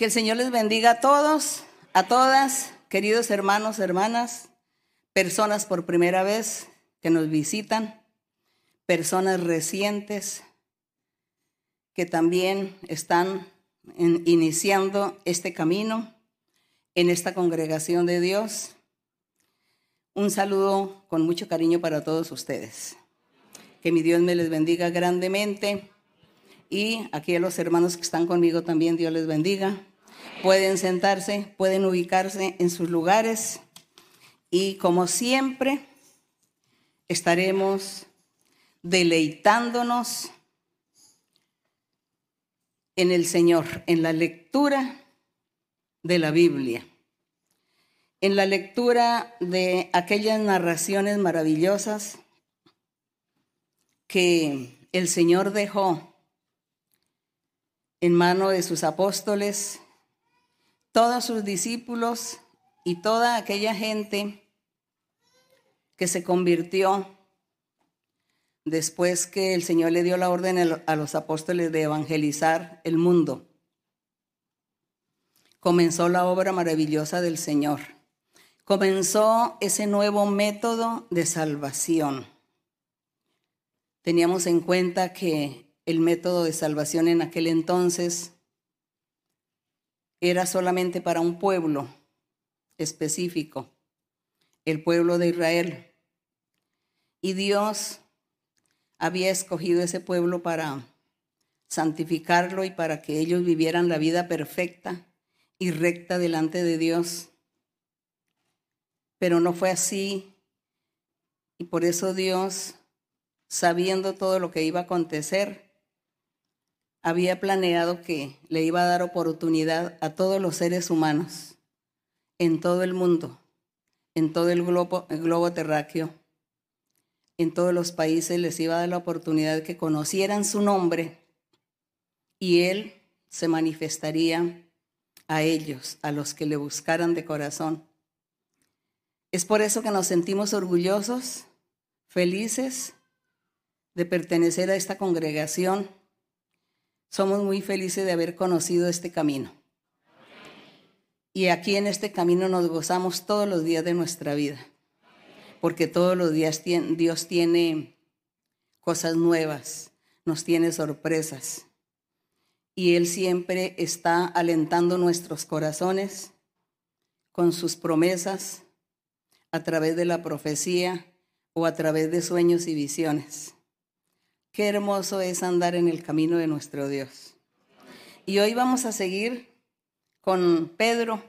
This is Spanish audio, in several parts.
Que el Señor les bendiga a todos, a todas, queridos hermanos, hermanas, personas por primera vez que nos visitan, personas recientes que también están iniciando este camino en esta congregación de Dios. Un saludo con mucho cariño para todos ustedes. Que mi Dios me les bendiga grandemente. Y aquí a los hermanos que están conmigo también, Dios les bendiga. Pueden sentarse, pueden ubicarse en sus lugares. Y como siempre, estaremos deleitándonos en el Señor, en la lectura de la Biblia, en la lectura de aquellas narraciones maravillosas que el Señor dejó en mano de sus apóstoles, todos sus discípulos y toda aquella gente que se convirtió después que el Señor le dio la orden a los apóstoles de evangelizar el mundo. Comenzó la obra maravillosa del Señor. Comenzó ese nuevo método de salvación. Teníamos en cuenta que el método de salvación en aquel entonces era solamente para un pueblo específico, el pueblo de Israel. Y Dios había escogido ese pueblo para santificarlo y para que ellos vivieran la vida perfecta y recta delante de Dios. Pero no fue así y por eso Dios, sabiendo todo lo que iba a acontecer, había planeado que le iba a dar oportunidad a todos los seres humanos en todo el mundo, en todo el globo, globo terráqueo, en todos los países les iba a dar la oportunidad que conocieran su nombre y Él se manifestaría a ellos, a los que le buscaran de corazón. Es por eso que nos sentimos orgullosos, felices de pertenecer a esta congregación. Somos muy felices de haber conocido este camino. Y aquí en este camino nos gozamos todos los días de nuestra vida porque todos los días Dios tiene cosas nuevas, nos tiene sorpresas. Y Él siempre está alentando nuestros corazones con sus promesas a través de la profecía o a través de sueños y visiones. Qué hermoso es andar en el camino de nuestro Dios. Y hoy vamos a seguir con Pedro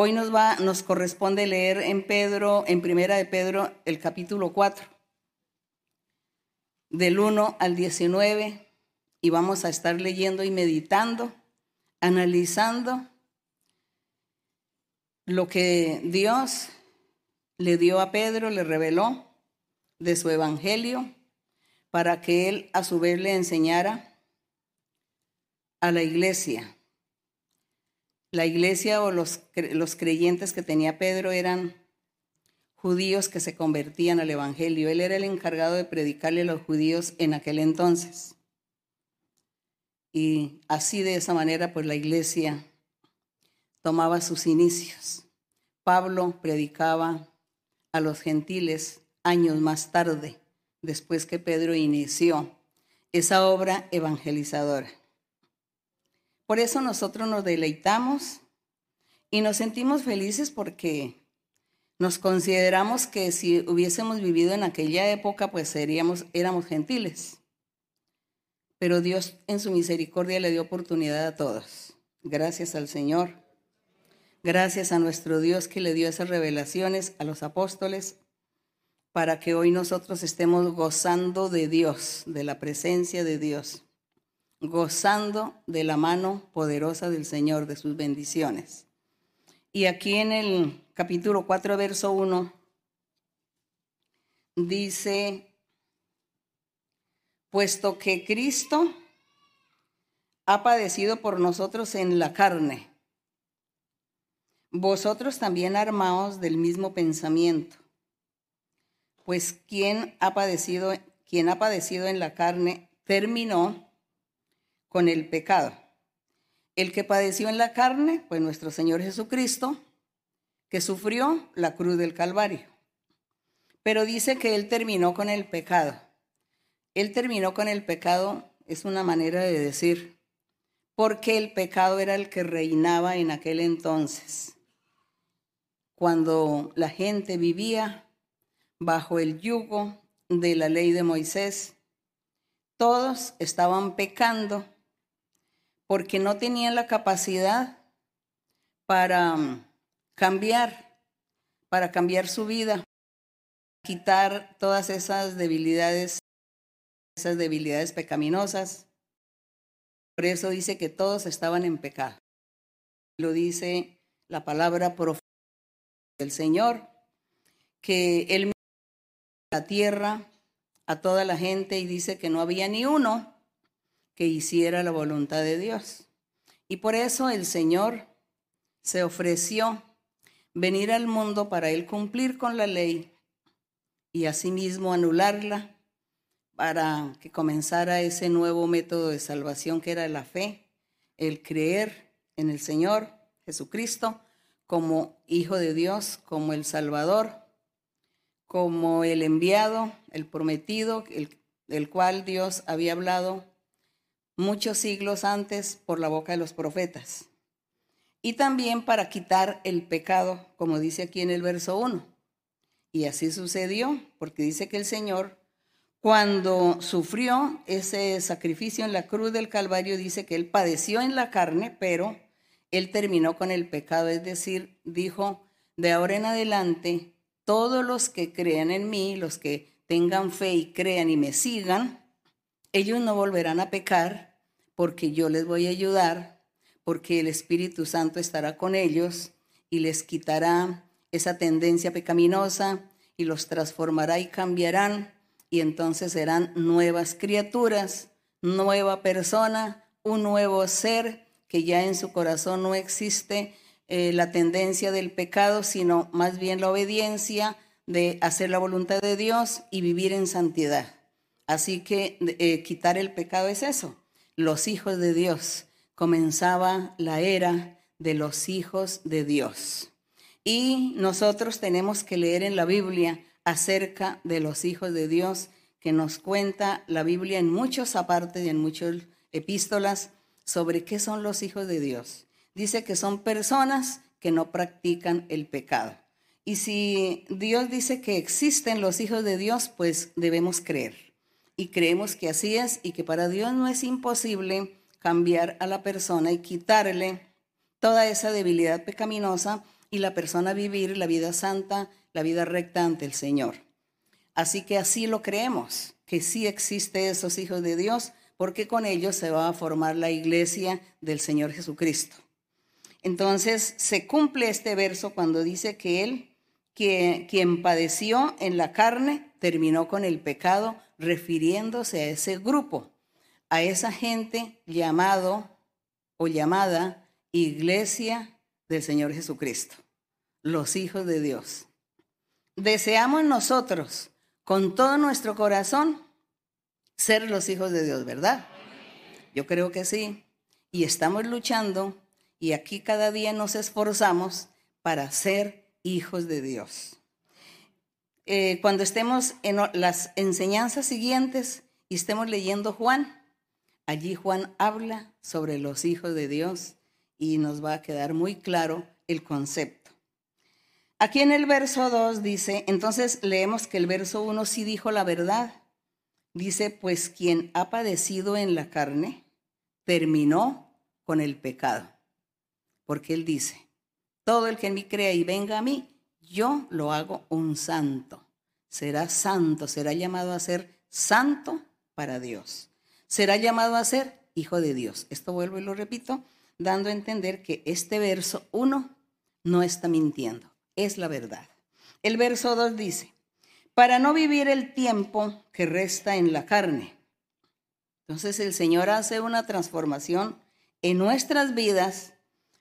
Hoy nos va, nos corresponde leer en Pedro, en Primera de Pedro, el capítulo 4, del 1 al 19, y vamos a estar leyendo y meditando, analizando lo que Dios le dio a Pedro, le reveló de su evangelio, para que él a su vez le enseñara a la iglesia la iglesia o los, los creyentes que tenía Pedro eran judíos que se convertían al Evangelio. Él era el encargado de predicarle a los judíos en aquel entonces. Y así de esa manera, pues la iglesia tomaba sus inicios. Pablo predicaba a los gentiles años más tarde, después que Pedro inició esa obra evangelizadora. Por eso nosotros nos deleitamos y nos sentimos felices porque nos consideramos que si hubiésemos vivido en aquella época, pues seríamos, éramos gentiles. Pero Dios en su misericordia le dio oportunidad a todos. Gracias al Señor. Gracias a nuestro Dios que le dio esas revelaciones a los apóstoles para que hoy nosotros estemos gozando de Dios, de la presencia de Dios gozando de la mano poderosa del Señor, de sus bendiciones. Y aquí en el capítulo 4, verso 1, dice, puesto que Cristo ha padecido por nosotros en la carne, vosotros también armaos del mismo pensamiento. Pues quien ha padecido, quien ha padecido en la carne terminó con el pecado, el que padeció en la carne, pues nuestro Señor Jesucristo, que sufrió la cruz del Calvario. Pero dice que Él terminó con el pecado. Él terminó con el pecado, es una manera de decir, porque el pecado era el que reinaba en aquel entonces, cuando la gente vivía bajo el yugo de la ley de Moisés. Todos estaban pecando porque no tenían la capacidad para mm, cambiar, para cambiar su vida, quitar todas esas debilidades, esas debilidades pecaminosas. Por eso dice que todos estaban en pecado. Lo dice la palabra profética del Señor, que Él la tierra a toda la gente y dice que no había ni uno que hiciera la voluntad de Dios. Y por eso el Señor se ofreció venir al mundo para él cumplir con la ley y asimismo anularla para que comenzara ese nuevo método de salvación que era la fe, el creer en el Señor Jesucristo como Hijo de Dios, como el Salvador, como el enviado, el prometido, el, del cual Dios había hablado muchos siglos antes por la boca de los profetas. Y también para quitar el pecado, como dice aquí en el verso 1. Y así sucedió, porque dice que el Señor, cuando sufrió ese sacrificio en la cruz del Calvario, dice que él padeció en la carne, pero él terminó con el pecado, es decir, dijo, de ahora en adelante, todos los que crean en mí, los que tengan fe y crean y me sigan, ellos no volverán a pecar porque yo les voy a ayudar, porque el Espíritu Santo estará con ellos y les quitará esa tendencia pecaminosa y los transformará y cambiarán y entonces serán nuevas criaturas, nueva persona, un nuevo ser que ya en su corazón no existe eh, la tendencia del pecado, sino más bien la obediencia de hacer la voluntad de Dios y vivir en santidad. Así que eh, quitar el pecado es eso, los hijos de Dios. Comenzaba la era de los hijos de Dios. Y nosotros tenemos que leer en la Biblia acerca de los hijos de Dios, que nos cuenta la Biblia en muchos apartes y en muchas epístolas sobre qué son los hijos de Dios. Dice que son personas que no practican el pecado. Y si Dios dice que existen los hijos de Dios, pues debemos creer y creemos que así es y que para Dios no es imposible cambiar a la persona y quitarle toda esa debilidad pecaminosa y la persona vivir la vida santa, la vida recta ante el Señor. Así que así lo creemos, que sí existe esos hijos de Dios, porque con ellos se va a formar la iglesia del Señor Jesucristo. Entonces se cumple este verso cuando dice que Él, que, quien padeció en la carne, terminó con el pecado refiriéndose a ese grupo, a esa gente llamado o llamada Iglesia del Señor Jesucristo, los hijos de Dios. Deseamos nosotros con todo nuestro corazón ser los hijos de Dios, ¿verdad? Yo creo que sí. Y estamos luchando y aquí cada día nos esforzamos para ser hijos de Dios. Eh, cuando estemos en las enseñanzas siguientes y estemos leyendo Juan, allí Juan habla sobre los hijos de Dios y nos va a quedar muy claro el concepto. Aquí en el verso 2 dice, entonces leemos que el verso 1 sí dijo la verdad. Dice, pues quien ha padecido en la carne terminó con el pecado. Porque él dice, todo el que en mí crea y venga a mí, yo lo hago un santo. Será santo, será llamado a ser santo para Dios. Será llamado a ser hijo de Dios. Esto vuelvo y lo repito, dando a entender que este verso 1 no está mintiendo, es la verdad. El verso 2 dice, para no vivir el tiempo que resta en la carne. Entonces el Señor hace una transformación en nuestras vidas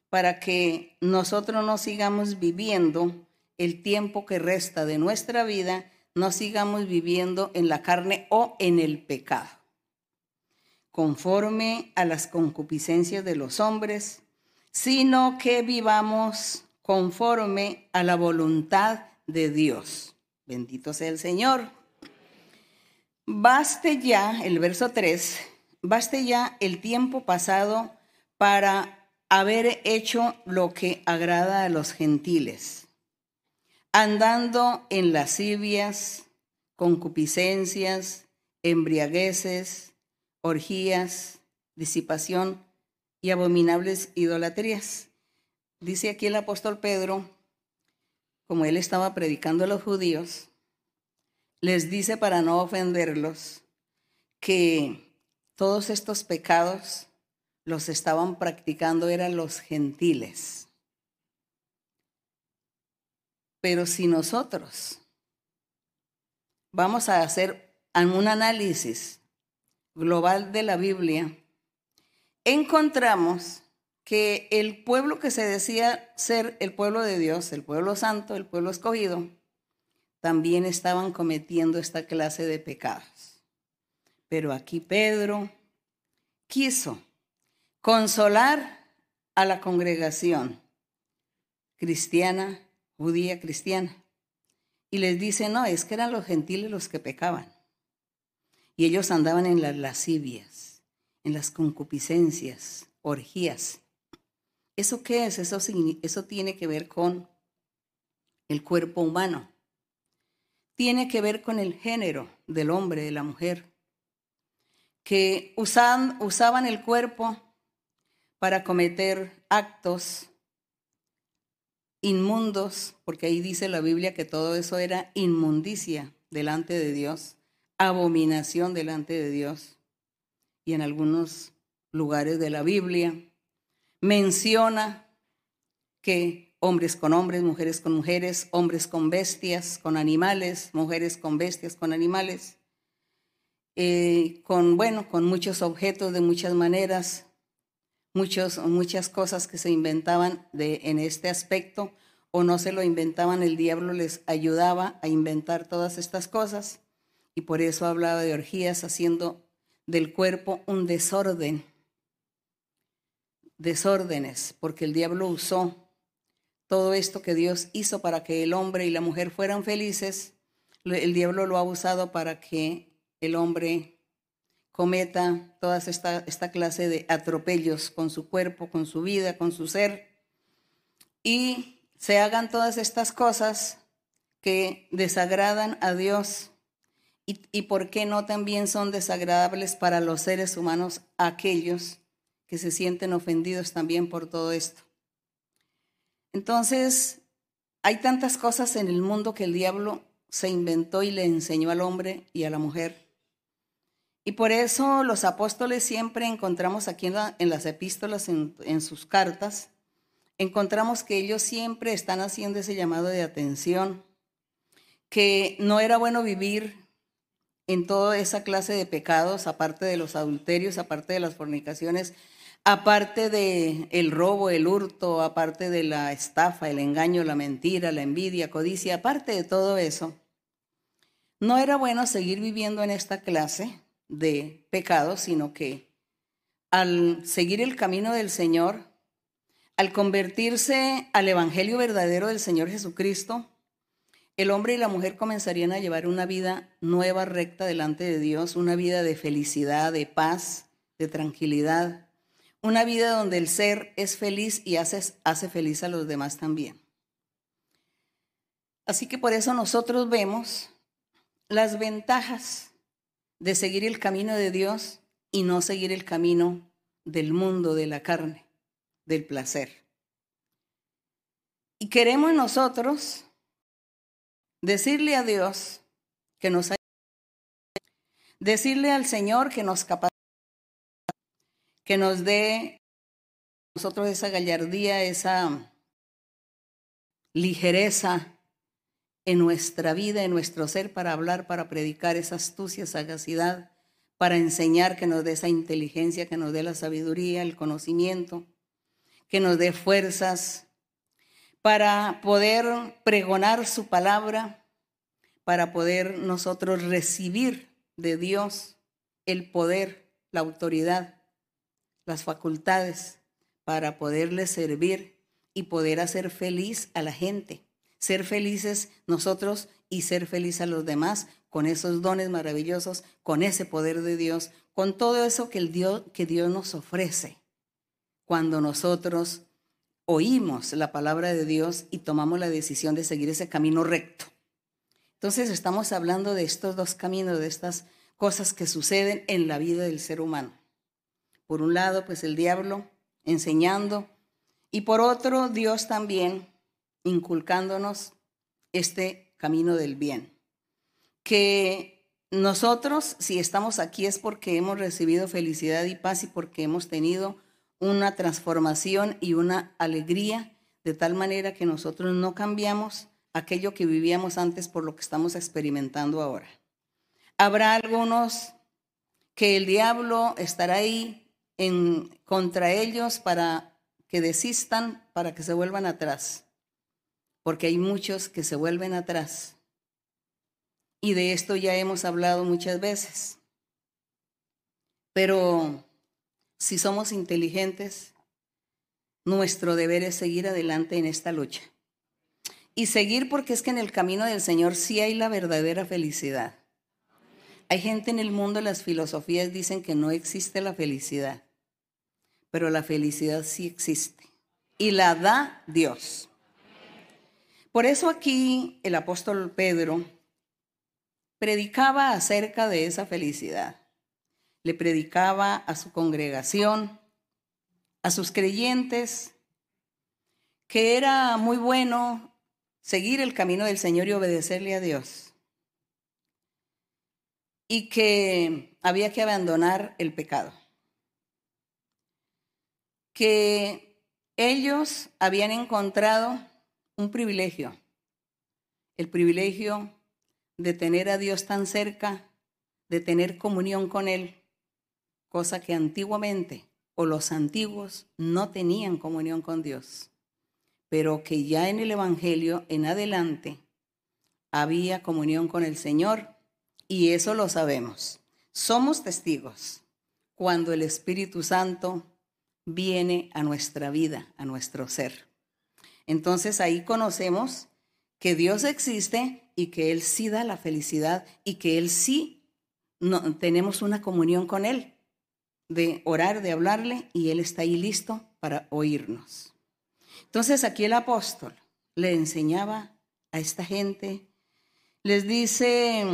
para que nosotros no sigamos viviendo el tiempo que resta de nuestra vida, no sigamos viviendo en la carne o en el pecado. conforme a las concupiscencias de los hombres, sino que vivamos conforme a la voluntad de Dios. Bendito sea el Señor. Baste ya, el verso 3, baste ya el tiempo pasado para haber hecho lo que agrada a los gentiles, andando en lascivias, concupiscencias, embriagueces, orgías, disipación y abominables idolatrías. Dice aquí el apóstol Pedro, como él estaba predicando a los judíos, les dice para no ofenderlos que todos estos pecados los estaban practicando eran los gentiles. Pero si nosotros vamos a hacer un análisis global de la Biblia, encontramos que el pueblo que se decía ser el pueblo de Dios, el pueblo santo, el pueblo escogido, también estaban cometiendo esta clase de pecados. Pero aquí Pedro quiso consolar a la congregación cristiana, judía cristiana, y les dice, no, es que eran los gentiles los que pecaban. Y ellos andaban en las lascivias, en las concupiscencias, orgías. ¿Eso qué es? Eso, eso tiene que ver con el cuerpo humano. Tiene que ver con el género del hombre, de la mujer, que usaban, usaban el cuerpo para cometer actos inmundos, porque ahí dice la Biblia que todo eso era inmundicia delante de Dios, abominación delante de Dios. Y en algunos lugares de la Biblia menciona que hombres con hombres, mujeres con mujeres, hombres con bestias, con animales, mujeres con bestias, con animales, eh, con, bueno, con muchos objetos de muchas maneras, muchos, muchas cosas que se inventaban de, en este aspecto o no se lo inventaban, el diablo les ayudaba a inventar todas estas cosas y por eso hablaba de orgías haciendo del cuerpo un desorden, desórdenes, porque el diablo usó todo esto que Dios hizo para que el hombre y la mujer fueran felices, el diablo lo ha usado para que el hombre cometa toda esta, esta clase de atropellos con su cuerpo, con su vida, con su ser, y se hagan todas estas cosas que desagradan a Dios. Y, y por qué no también son desagradables para los seres humanos aquellos que se sienten ofendidos también por todo esto. Entonces, hay tantas cosas en el mundo que el diablo se inventó y le enseñó al hombre y a la mujer y por eso los apóstoles siempre encontramos aquí en, las epístolas, en, sus cartas, encontramos que ellos siempre están haciendo ese llamado de atención, que no era bueno vivir en toda esa clase de pecados, aparte de los adulterios, aparte de las fornicaciones, aparte de el robo, el hurto, aparte de la estafa, el engaño, la mentira, la envidia, codicia, aparte de todo eso. No era bueno seguir viviendo en esta clase de pecado, sino que al seguir el camino del Señor, al convertirse al Evangelio verdadero del Señor Jesucristo, el hombre y la mujer comenzarían a llevar una vida nueva, recta delante de Dios, una vida de felicidad, de paz, de tranquilidad, una vida donde el ser es feliz y hace, hace feliz a los demás también. Así que por eso nosotros vemos las ventajas de seguir el camino de Dios y no seguir el camino del mundo, de la carne, del placer. Y queremos nosotros decirle a Dios que nos ayude, decirle al Señor que nos capacite, que nos dé nosotros esa gallardía, esa ligereza en nuestra vida, en nuestro ser, para hablar, para predicar esa astucia, sagacidad, para enseñar, que nos dé esa inteligencia, que nos dé la sabiduría, el conocimiento, que nos dé fuerzas, para poder pregonar su palabra, para poder nosotros recibir de Dios el poder, la autoridad, las facultades para poderle servir y poder hacer feliz a la gente. Ser felices nosotros y ser feliz a los demás con esos dones maravillosos, con ese poder de Dios, con todo eso que, el Dios, que Dios nos ofrece cuando nosotros oímos la palabra de Dios y tomamos la decisión de seguir ese camino recto. Entonces estamos hablando de estos dos caminos, de estas cosas que suceden en la vida del ser humano. Por un lado, pues el diablo enseñando y por otro, Dios también inculcándonos este camino del bien. Que nosotros, si estamos aquí, es porque hemos recibido felicidad y paz y porque hemos tenido una transformación y una alegría de tal manera que nosotros no cambiamos aquello que vivíamos antes por lo que estamos experimentando ahora. Habrá algunos que el diablo estará ahí en, contra ellos para que desistan, para que se vuelvan atrás, porque hay muchos que se vuelven atrás. Y de esto ya hemos hablado muchas veces. Pero si somos inteligentes, nuestro deber es seguir adelante en esta lucha. Y seguir porque es que en el camino del Señor sí hay la verdadera felicidad. Hay gente en el mundo, las filosofías dicen que no existe la felicidad, pero la felicidad sí existe y la da Dios. Por eso aquí el apóstol Pedro predicaba acerca de esa felicidad le predicaba a su congregación, a sus creyentes, que era muy bueno seguir el camino del Señor y obedecerle a Dios. Y que había que abandonar el pecado. Que ellos habían encontrado un privilegio, el privilegio de tener a Dios tan cerca, de tener comunión con Él, cosa que antiguamente o los antiguos no tenían comunión con Dios, pero que ya en el Evangelio en adelante había comunión con el Señor y eso lo sabemos. Somos testigos cuando el Espíritu Santo viene a nuestra vida, a nuestro ser. Entonces ahí conocemos que Dios existe y que Él sí da la felicidad y que Él sí no, tenemos una comunión con Él de orar, de hablarle, y Él está ahí listo para oírnos. Entonces aquí el apóstol le enseñaba a esta gente, les dice,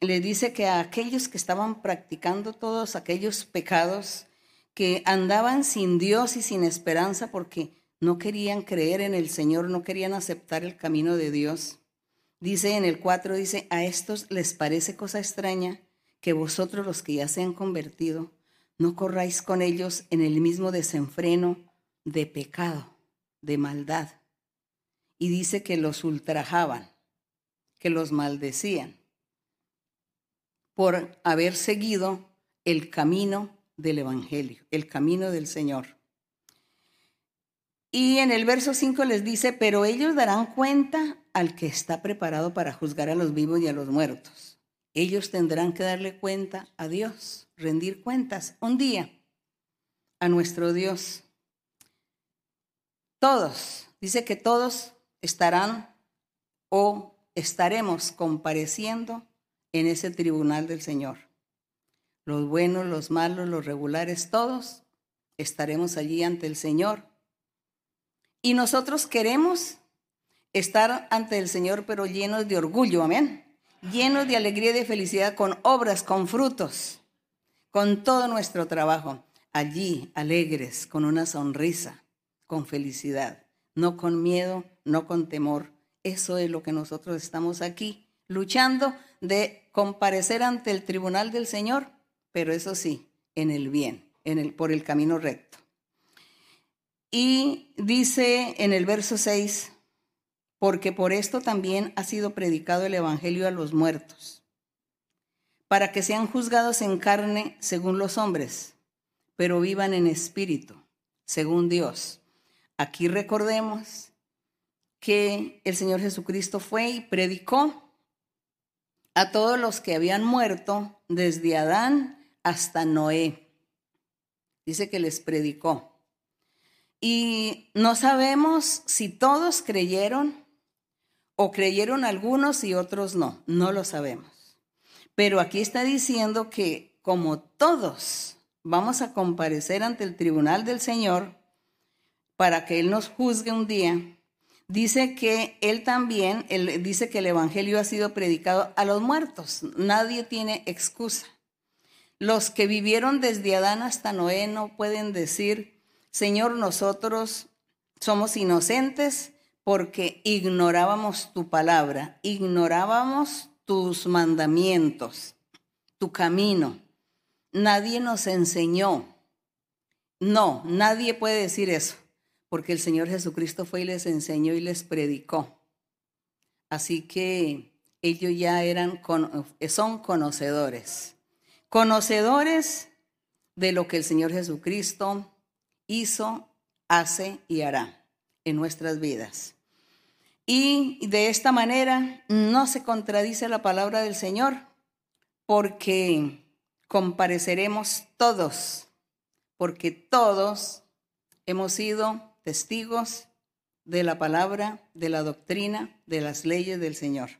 les dice que a aquellos que estaban practicando todos aquellos pecados, que andaban sin Dios y sin esperanza porque no querían creer en el Señor, no querían aceptar el camino de Dios. Dice en el 4, dice, a estos les parece cosa extraña que vosotros los que ya se han convertido, no corráis con ellos en el mismo desenfreno de pecado, de maldad. Y dice que los ultrajaban, que los maldecían por haber seguido el camino del Evangelio, el camino del Señor. Y en el verso 5 les dice, pero ellos darán cuenta al que está preparado para juzgar a los vivos y a los muertos. Ellos tendrán que darle cuenta a Dios rendir cuentas un día a nuestro Dios. Todos, dice que todos estarán o estaremos compareciendo en ese tribunal del Señor. Los buenos, los malos, los regulares, todos estaremos allí ante el Señor. Y nosotros queremos estar ante el Señor, pero llenos de orgullo, amén. Llenos de alegría y de felicidad, con obras, con frutos con todo nuestro trabajo, allí alegres, con una sonrisa, con felicidad, no con miedo, no con temor. Eso es lo que nosotros estamos aquí, luchando de comparecer ante el tribunal del Señor, pero eso sí, en el bien, en el, por el camino recto. Y dice en el verso 6, porque por esto también ha sido predicado el Evangelio a los muertos para que sean juzgados en carne según los hombres, pero vivan en espíritu, según Dios. Aquí recordemos que el Señor Jesucristo fue y predicó a todos los que habían muerto desde Adán hasta Noé. dice que les predicó. Y no sabemos si todos creyeron o creyeron algunos y otros no, no lo sabemos. Pero aquí está diciendo que como todos vamos a comparecer ante el tribunal del Señor para que Él nos juzgue un día, dice que Él también, él dice que el Evangelio ha sido predicado a los muertos. Nadie tiene excusa. Los que vivieron desde Adán hasta Noé no pueden decir, Señor, nosotros somos inocentes porque ignorábamos tu palabra, ignorábamos tus mandamientos, tu camino. Nadie nos enseñó. No, nadie puede decir eso, porque el Señor Jesucristo fue y les enseñó y les predicó. Así que ellos ya eran, son conocedores, conocedores de lo que el Señor Jesucristo hizo, hace y hará en nuestras vidas. Y de esta manera no se contradice la palabra del Señor, porque compareceremos todos, porque todos hemos sido testigos de la palabra, de la doctrina, de las leyes del Señor.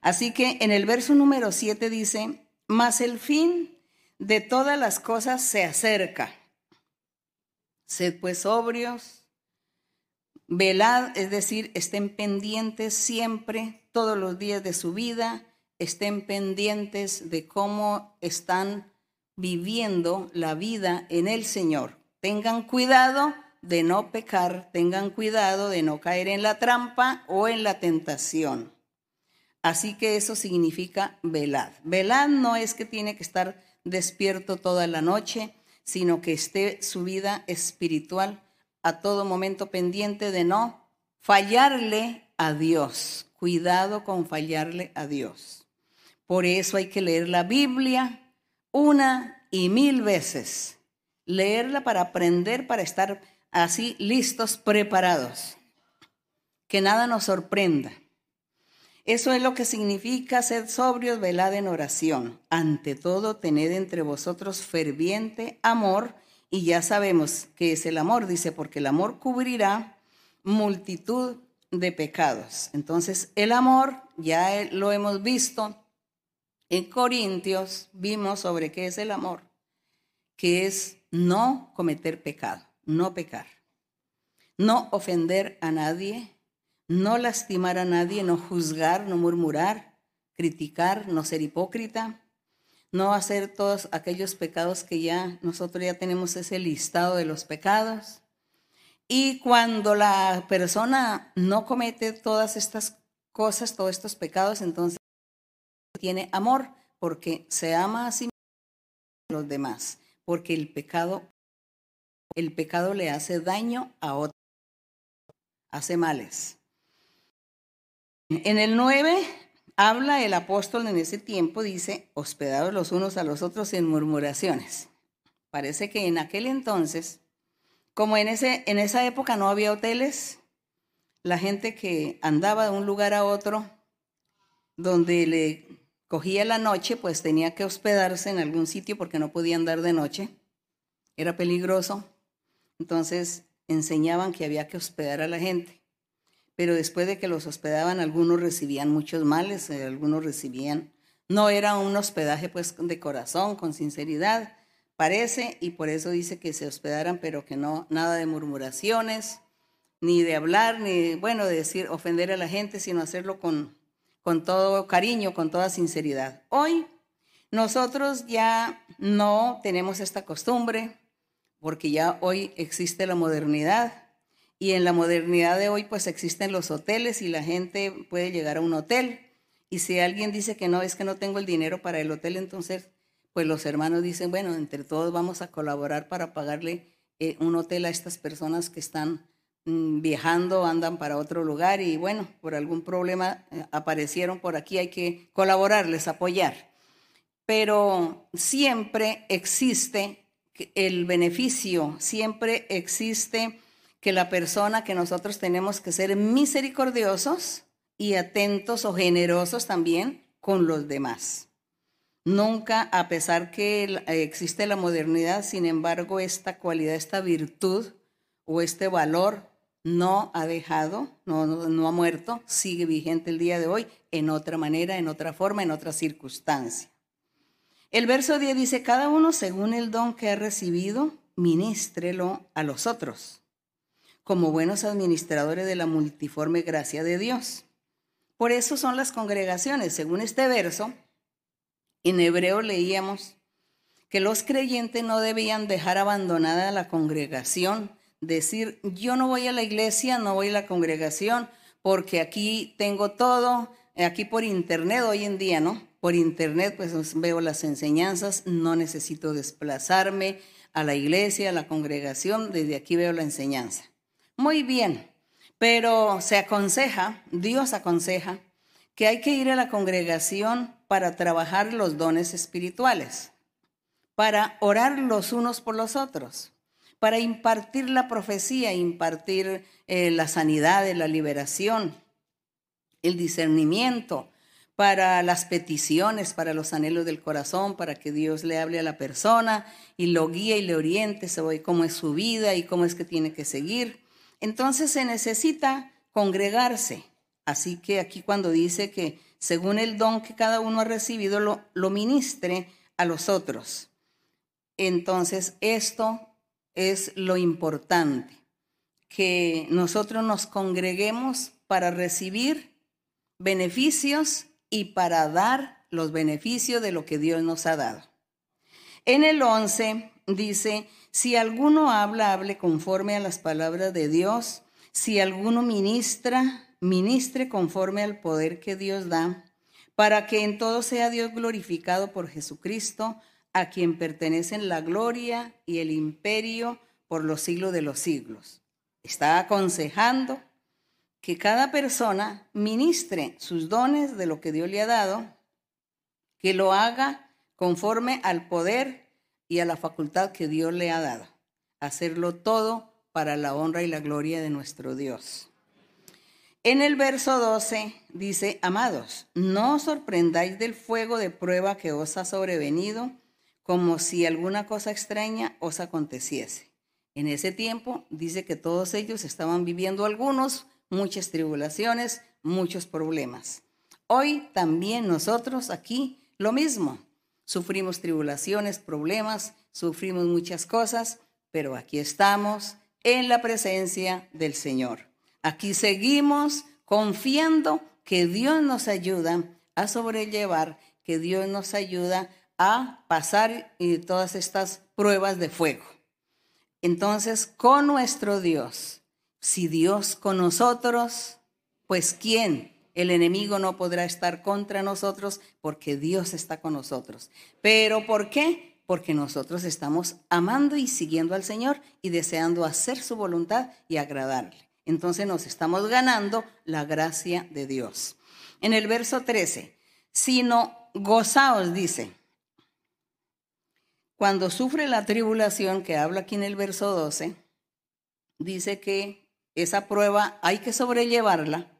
Así que en el verso número 7 dice, mas el fin de todas las cosas se acerca. Sed pues sobrios, velad, es decir, estén pendientes siempre, todos los días de su vida, estén pendientes de cómo están viviendo la vida en el Señor. Tengan cuidado de no pecar, tengan cuidado de no caer en la trampa o en la tentación. Así que eso significa velad. Velad no es que tiene que estar despierto toda la noche, sino que esté su vida espiritual a todo momento pendiente de no fallarle a Dios. Cuidado con fallarle a Dios. Por eso hay que leer la Biblia una y mil veces. Leerla para aprender, para estar así listos, preparados. Que nada nos sorprenda. Eso es lo que significa ser sobrios, velad en oración. Ante todo, tened entre vosotros ferviente amor, y ya sabemos que es el amor, dice, porque el amor cubrirá multitud de pecados. Entonces, el amor, ya lo hemos visto, en Corintios vimos sobre qué es el amor, que es no cometer pecado, no pecar, no ofender a nadie, no lastimar a nadie, no juzgar, no murmurar, criticar, no ser hipócrita, no hacer todos aquellos pecados que ya nosotros ya tenemos ese listado de los pecados. Y cuando la persona no comete todas estas cosas, todos estos pecados, entonces tiene amor porque se ama a sí mismo a los demás, porque el pecado el pecado le hace daño a otros, hace males. En el 9 habla el apóstol en ese tiempo, dice, hospedados los unos a los otros en murmuraciones. Parece que en aquel entonces, como en, ese, en esa época no había hoteles, la gente que andaba de un lugar a otro, donde le cogía la noche, pues tenía que hospedarse en algún sitio porque no podía andar de noche. Era peligroso. Entonces enseñaban que había que hospedar a la gente. Pero después de que los hospedaban, algunos recibían muchos males, eh, algunos recibían... No era un hospedaje pues de corazón, con sinceridad, parece, y por eso dice que se hospedaran, pero que no, nada de murmuraciones, ni de hablar, ni, bueno, de decir, ofender a la gente, sino hacerlo con, con todo cariño, con toda sinceridad. Hoy nosotros ya no tenemos esta costumbre porque ya hoy existe la modernidad y en la modernidad de hoy pues existen los hoteles y la gente puede llegar a un hotel y si alguien dice que no, es que no tengo el dinero para el hotel, entonces pues los hermanos dicen, bueno, entre todos vamos a colaborar para pagarle eh, un hotel a estas personas que están Mm, viajando, andan para otro lugar y bueno, por algún problema eh, aparecieron por aquí, hay que colaborarles, apoyar. Pero siempre existe el beneficio, siempre existe que la persona que nosotros tenemos que ser misericordiosos y atentos o generosos también con los demás. Nunca, a pesar que existe la modernidad, sin embargo, esta cualidad, esta virtud o este valor no ha dejado, no, no, ha muerto, sigue vigente el día de hoy en otra manera, en otra forma, en otra circunstancia. El verso 10 dice, cada uno según el don que ha recibido, ministrelo a los otros, como buenos administradores de la multiforme gracia de Dios. Por eso son las congregaciones. Según este verso, en hebreo leíamos que los creyentes no debían dejar abandonada la congregación, decir, yo no voy a la iglesia, no voy a la congregación, porque aquí tengo todo, aquí por internet hoy en día, ¿no? Por internet pues veo las enseñanzas, no necesito desplazarme a la iglesia, a la congregación, desde aquí veo la enseñanza. Muy bien, pero se aconseja, Dios aconseja, que hay que ir a la congregación para trabajar los dones espirituales, para orar los unos por los otros, para impartir la profecía, impartir eh, la sanidad, la liberación, el discernimiento, para las peticiones, para los anhelos del corazón, para que Dios le hable a la persona y lo guíe y le oriente sobre cómo es su vida y cómo es que tiene que seguir. Entonces se necesita congregarse. Así que aquí cuando dice que según el don que cada uno ha recibido, lo, ministre a los otros. Entonces esto es lo importante, que nosotros nos congreguemos para recibir beneficios y para dar los beneficios de lo que Dios nos ha dado. En el 11 dice, si alguno habla, hable conforme a las palabras de Dios. Si alguno ministra, ministre conforme al poder que Dios da, para que en todo sea Dios glorificado por Jesucristo, a quien pertenecen la gloria y el imperio por los siglos de los siglos. Está aconsejando que cada persona ministre sus dones de lo que Dios le ha dado, que lo haga conforme al poder y a la facultad que Dios le ha dado. Hacerlo todo para la honra y la gloria de nuestro Dios. En el verso 12 dice, amados, no os sorprendáis del fuego de prueba que os ha sobrevenido, como si alguna cosa extraña os aconteciese. En ese tiempo dice que todos ellos estaban viviendo algunos, muchas tribulaciones, muchos problemas. Hoy también nosotros aquí lo mismo. Sufrimos tribulaciones, problemas, sufrimos muchas cosas, pero aquí estamos en la presencia del Señor. Aquí seguimos confiando que Dios nos ayuda a sobrellevar, que Dios nos ayuda a pasar todas estas pruebas de fuego. Entonces, con nuestro Dios, si Dios con nosotros, pues ¿quién? El enemigo no podrá estar contra nosotros porque Dios está con nosotros. ¿Pero por qué? Porque nosotros estamos amando y siguiendo al Señor y deseando hacer su voluntad y agradarle. Entonces nos estamos ganando la gracia de Dios. En el verso 13, sino gozaos, dice. Cuando sufre la tribulación, que habla aquí en el verso 12, dice que esa prueba hay que sobrellevarla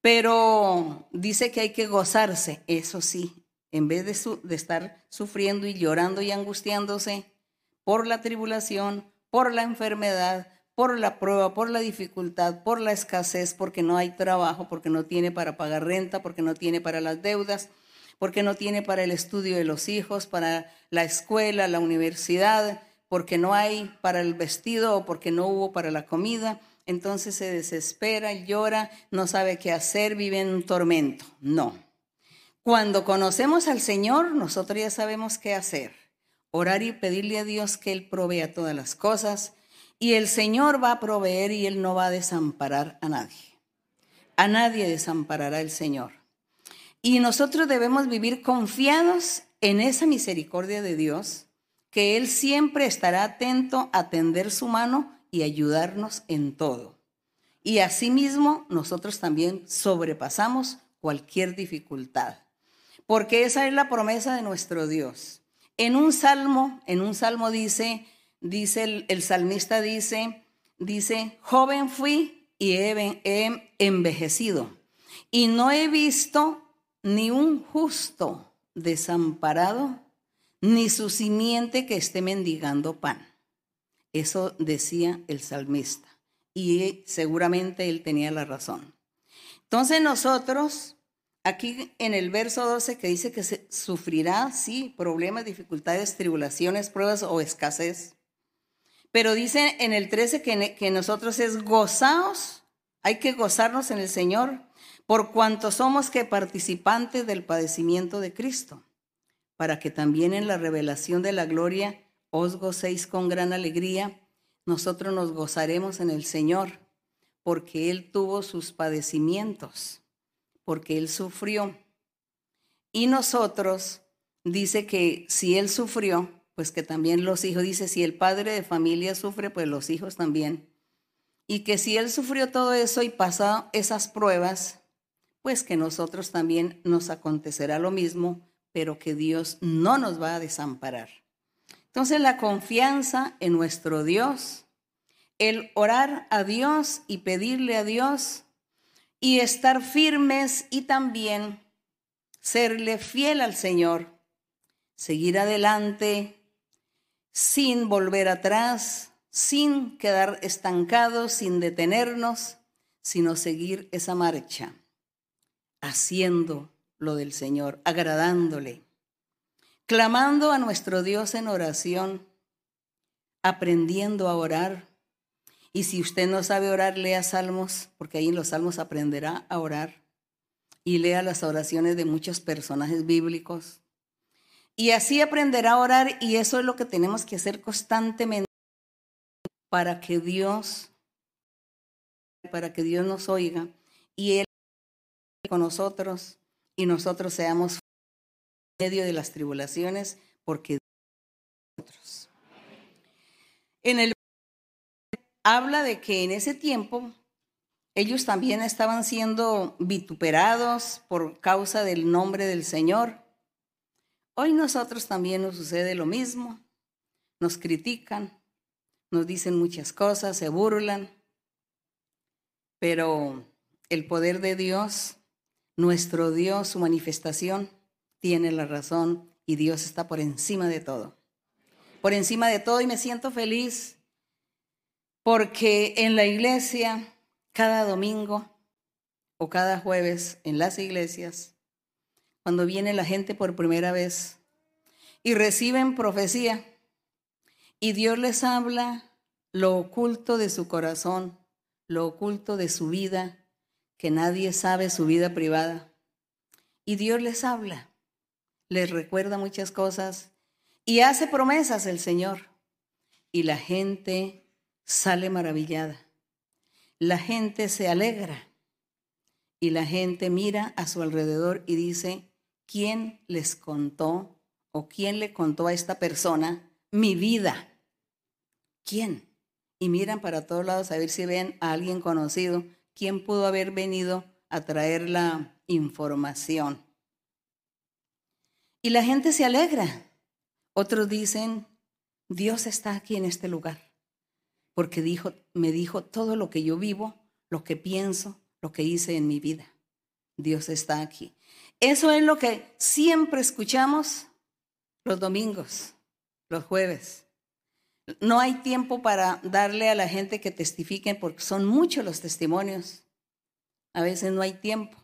pero dice que hay que gozarse, eso sí, en vez de, de estar sufriendo y llorando y angustiándose por la tribulación, por la enfermedad, por la prueba, por la dificultad, por la escasez, porque no hay trabajo, porque no tiene para pagar renta, porque no tiene para las deudas, porque no tiene para el estudio de los hijos, para la escuela, la universidad, porque no hay para el vestido o porque no hubo para la comida entonces se desespera, llora, no sabe qué hacer, vive en un tormento. No. Cuando conocemos al Señor, nosotros ya sabemos qué hacer. Orar y pedirle a Dios que Él provea todas las cosas. Y el Señor va a proveer y Él no va a desamparar a nadie. A nadie desamparará el Señor. Y nosotros debemos vivir confiados en esa misericordia de Dios, que Él siempre estará atento a tender su mano y ayudarnos en todo. Y asimismo, nosotros también sobrepasamos cualquier dificultad, porque esa es la promesa de nuestro Dios. En un salmo, en un salmo dice, dice el, salmista dice, dice, joven fui y he, he envejecido y no he visto ni un justo desamparado, ni su simiente que esté mendigando pan. Eso decía el salmista. Y seguramente él tenía la razón. Entonces nosotros, aquí en el verso 12 que dice que se sufrirá, sí, problemas, dificultades, tribulaciones, pruebas o escasez. Pero dice en el 13 que, nosotros es gozaos, hay que gozarnos en el Señor, por cuanto somos que participantes del padecimiento de Cristo, para que también en la revelación de la gloria os gocéis con gran alegría, nosotros nos gozaremos en el Señor, porque Él tuvo sus padecimientos, porque Él sufrió. Y nosotros, dice que si Él sufrió, pues que también los hijos, dice, si el padre de familia sufre, pues los hijos también. Y que si Él sufrió todo eso y pasó esas pruebas, pues que nosotros también nos acontecerá lo mismo, pero que Dios no nos va a desamparar. Entonces la confianza en nuestro Dios, el orar a Dios y pedirle a Dios y estar firmes y también serle fiel al Señor, seguir adelante sin volver atrás, sin quedar estancados, sin detenernos, sino seguir esa marcha, haciendo lo del Señor, agradándole clamando a nuestro Dios en oración, aprendiendo a orar. Y si usted no sabe orar, lea salmos, porque ahí en los salmos aprenderá a orar. Y lea las oraciones de muchos personajes bíblicos. Y así aprenderá a orar y eso es lo que tenemos que hacer constantemente para que Dios, para que Dios nos oiga y Él con nosotros y nosotros seamos medio de las tribulaciones, porque nosotros. En el habla de que en ese tiempo ellos también estaban siendo vituperados por causa del nombre del Señor. Hoy nosotros también nos sucede lo mismo. Nos critican, nos dicen muchas cosas, se burlan, pero el poder de Dios, nuestro Dios, su manifestación, tiene la razón y Dios está por encima de todo. Por encima de todo y me siento feliz porque en la iglesia, cada domingo o cada jueves en las iglesias, cuando viene la gente por primera vez y reciben profecía y Dios les habla lo oculto de su corazón, lo oculto de su vida, que nadie sabe su vida privada. Y Dios les habla les recuerda muchas cosas y hace promesas el Señor. Y la gente sale maravillada. La gente se alegra y la gente mira a su alrededor y dice, ¿quién les contó o quién le contó a esta persona mi vida? ¿Quién? Y miran para todos lados a ver si ven a alguien conocido. ¿Quién pudo haber venido a traer la información? Y la gente se alegra. Otros dicen, Dios está aquí en este lugar, porque dijo, me dijo todo lo que yo vivo, lo que pienso, lo que hice en mi vida. Dios está aquí. Eso es lo que siempre escuchamos los domingos, los jueves. No hay tiempo para darle a la gente que testifiquen porque son muchos los testimonios. A veces no hay tiempo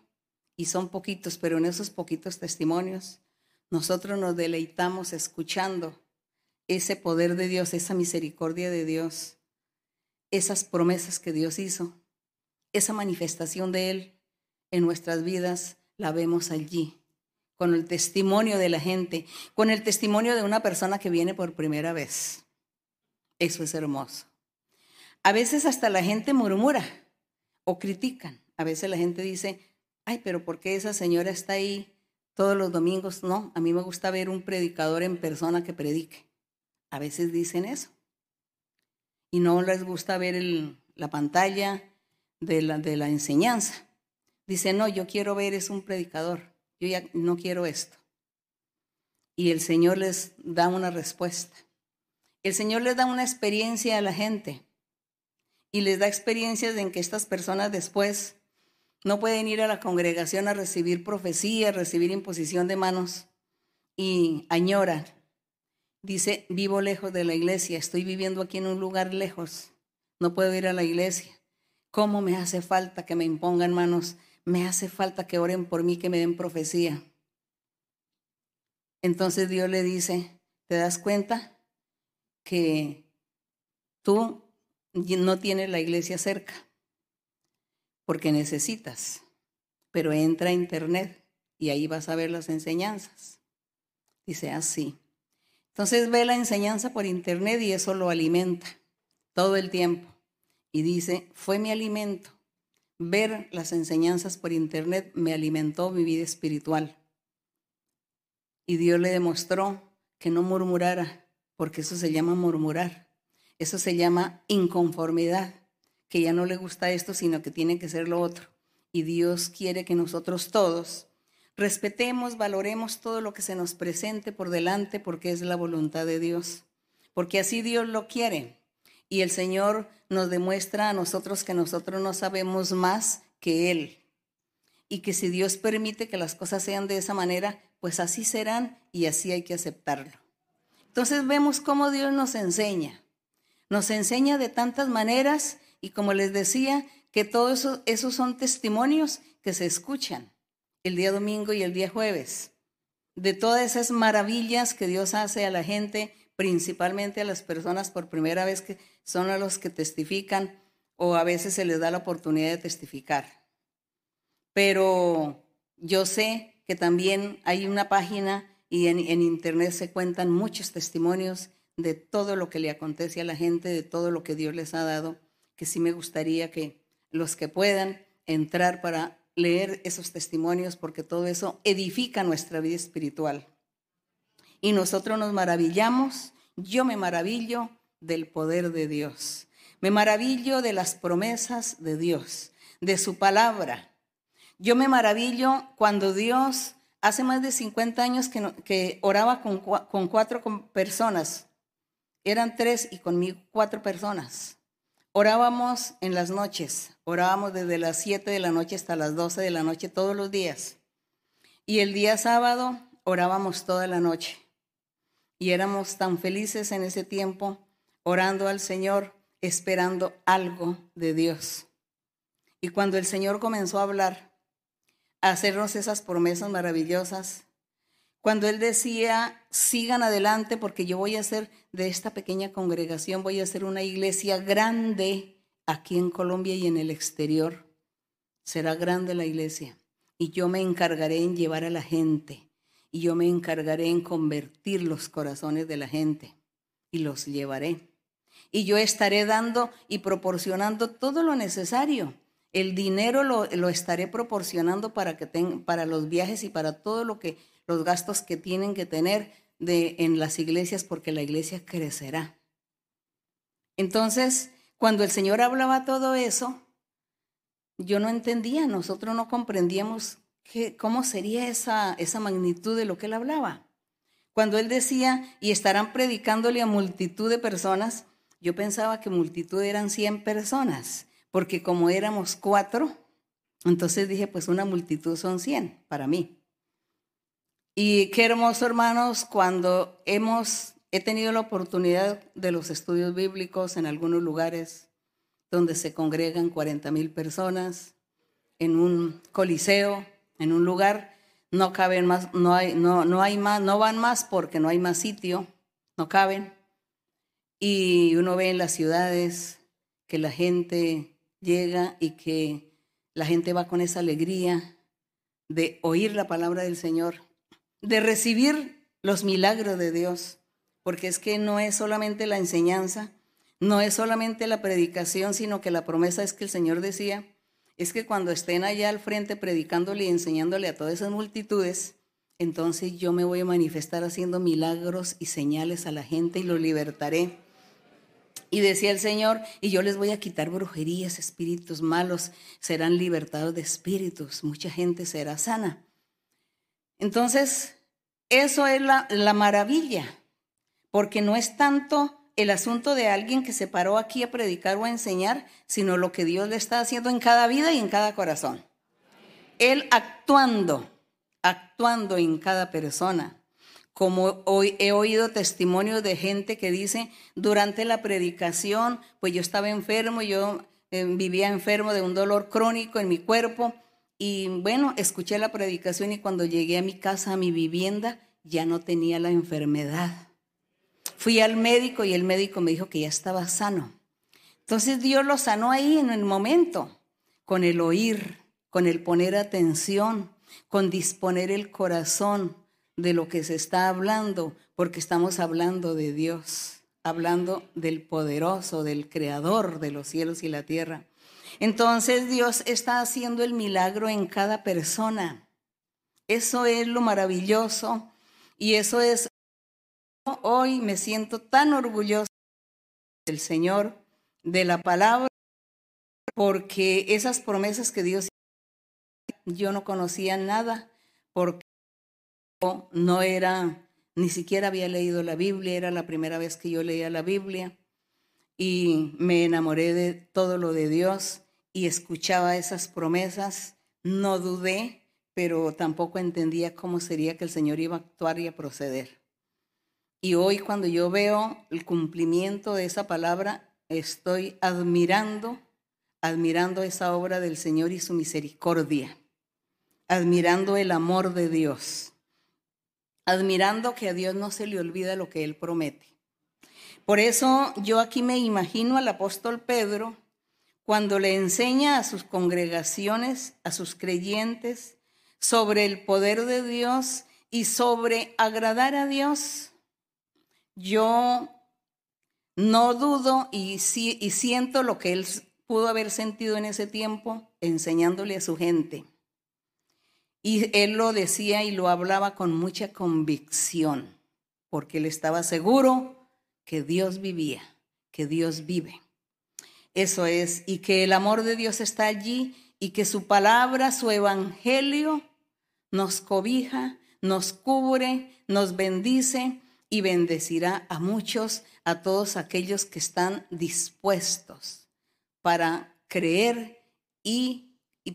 y son poquitos, pero en esos poquitos testimonios nosotros nos deleitamos escuchando ese poder de Dios, esa misericordia de Dios, esas promesas que Dios hizo, esa manifestación de Él en nuestras vidas, la vemos allí, con el testimonio de la gente, con el testimonio de una persona que viene por primera vez. Eso es hermoso. A veces hasta la gente murmura o critican. A veces la gente dice, ay, pero ¿por qué esa señora está ahí todos los domingos, no, a mí me gusta ver un predicador en persona que predique. A veces dicen eso. Y no les gusta ver la pantalla de la, enseñanza. Dicen, no, yo quiero ver es un predicador. Yo ya no quiero esto. Y el Señor les da una respuesta. El Señor les da una experiencia a la gente. Y les da experiencias en que estas personas después no pueden ir a la congregación a recibir profecía, a recibir imposición de manos, y añora. Dice, vivo lejos de la iglesia, estoy viviendo aquí en un lugar lejos, no puedo ir a la iglesia. ¿Cómo me hace falta que me impongan manos? Me hace falta que oren por mí, que me den profecía. Entonces Dios le dice, ¿te das cuenta que tú no tienes la iglesia cerca? Porque necesitas, pero entra a internet y ahí vas a ver las enseñanzas. Dice así. Entonces ve la enseñanza por internet y eso lo alimenta todo el tiempo. Y dice, fue mi alimento. Ver las enseñanzas por internet me alimentó mi vida espiritual. Y Dios le demostró que no murmurara, porque eso se llama murmurar. Eso se llama inconformidad, que ya no le gusta esto, sino que tiene que ser lo otro. Y Dios quiere que nosotros todos respetemos, valoremos todo lo que se nos presente por delante, porque es la voluntad de Dios. Porque así Dios lo quiere. Y el Señor nos demuestra a nosotros que nosotros no sabemos más que Él. Y que si Dios permite que las cosas sean de esa manera, pues así serán y así hay que aceptarlo. Entonces vemos cómo Dios nos enseña. Nos enseña de tantas maneras y como les decía, que todos esos, son testimonios que se escuchan el día domingo y el día jueves. De todas esas maravillas que Dios hace a la gente, principalmente a las personas por primera vez que son a los que testifican o a veces se les da la oportunidad de testificar. Pero yo sé que también hay una página y en, internet se cuentan muchos testimonios de todo lo que le acontece a la gente, de todo lo que Dios les ha dado, que sí me gustaría que los que puedan entrar para leer esos testimonios, porque todo eso edifica nuestra vida espiritual. Y nosotros nos maravillamos, yo me maravillo del poder de Dios, me maravillo de las promesas de Dios, de su palabra, yo me maravillo cuando Dios hace más de 50 años que, oraba con, con cuatro personas. Eran tres y conmigo cuatro personas. Orábamos en las noches, orábamos desde las 7 de la noche hasta las 12 de la noche todos los días. Y el día sábado orábamos toda la noche. Y éramos tan felices en ese tiempo, orando al Señor, esperando algo de Dios. Y cuando el Señor comenzó a hablar, hacernos esas promesas maravillosas. Cuando Él decía, sigan adelante porque yo voy a hacer de esta pequeña congregación, voy a hacer una iglesia grande aquí en Colombia y en el exterior. Será grande la iglesia y yo me encargaré en llevar a la gente y yo me encargaré en convertir los corazones de la gente y los llevaré. Y yo estaré dando y proporcionando todo lo necesario el dinero lo, estaré proporcionando para, que para los viajes y para todo lo que los gastos que tienen que tener de, en las iglesias porque la iglesia crecerá. Entonces, cuando el Señor hablaba todo eso, yo no entendía, nosotros no comprendíamos cómo sería esa, esa magnitud de lo que él hablaba. Cuando él decía, y estarán predicándole a multitud de personas, yo pensaba que multitud eran 100 personas porque como éramos cuatro, entonces dije, pues una multitud son cien para mí. Y qué hermoso, hermanos, cuando hemos, he tenido la oportunidad de los estudios bíblicos en algunos lugares donde se congregan 40 mil personas, en un coliseo, en un lugar, no caben más, no hay, no, no hay más, no van más porque no hay más sitio, no caben. Y uno ve en las ciudades que la gente llega y que la gente va con esa alegría de oír la palabra del Señor, de recibir los milagros de Dios, porque es que no es solamente la enseñanza, no es solamente la predicación, sino que la promesa es que el Señor decía, es que cuando estén allá al frente predicándole y enseñándole a todas esas multitudes, entonces yo me voy a manifestar haciendo milagros y señales a la gente y lo libertaré. Y decía el Señor, y yo les voy a quitar brujerías, espíritus malos, serán libertados de espíritus, mucha gente será sana. Entonces, eso es la, la maravilla, porque no es tanto el asunto de alguien que se paró aquí a predicar o a enseñar, sino lo que Dios le está haciendo en cada vida y en cada corazón. Él actuando, actuando en cada persona como hoy he oído testimonios de gente que dice, durante la predicación, pues yo estaba enfermo, yo eh, vivía enfermo de un dolor crónico en mi cuerpo y bueno, escuché la predicación y cuando llegué a mi casa, a mi vivienda, ya no tenía la enfermedad. Fui al médico y el médico me dijo que ya estaba sano. Entonces Dios lo sanó ahí en el momento, con el oír, con el poner atención, con disponer el corazón de lo que se está hablando, porque estamos hablando de Dios, hablando del poderoso, del creador de los cielos y la tierra. Entonces Dios está haciendo el milagro en cada persona. Eso es lo maravilloso y eso es, hoy me siento tan orgulloso del Señor, de la palabra, porque esas promesas que Dios yo no conocía nada, porque no era, ni siquiera había leído la Biblia, era la primera vez que yo leía la Biblia y me enamoré de todo lo de Dios y escuchaba esas promesas, no dudé, pero tampoco entendía cómo sería que el Señor iba a actuar y a proceder. Y hoy cuando yo veo el cumplimiento de esa palabra, estoy admirando, admirando esa obra del Señor y su misericordia, admirando el amor de Dios, admirando que a Dios no se le olvida lo que Él promete. Por eso yo aquí me imagino al apóstol Pedro cuando le enseña a sus congregaciones, a sus creyentes, sobre el poder de Dios y sobre agradar a Dios, yo no dudo y, siento lo que él pudo haber sentido en ese tiempo enseñándole a su gente. Y él lo decía y lo hablaba con mucha convicción, porque él estaba seguro que Dios vivía, que Dios vive. Eso es, y que el amor de Dios está allí y que su palabra, su evangelio, nos cobija, nos cubre, nos bendice y bendecirá a muchos, a todos aquellos que están dispuestos para creer y,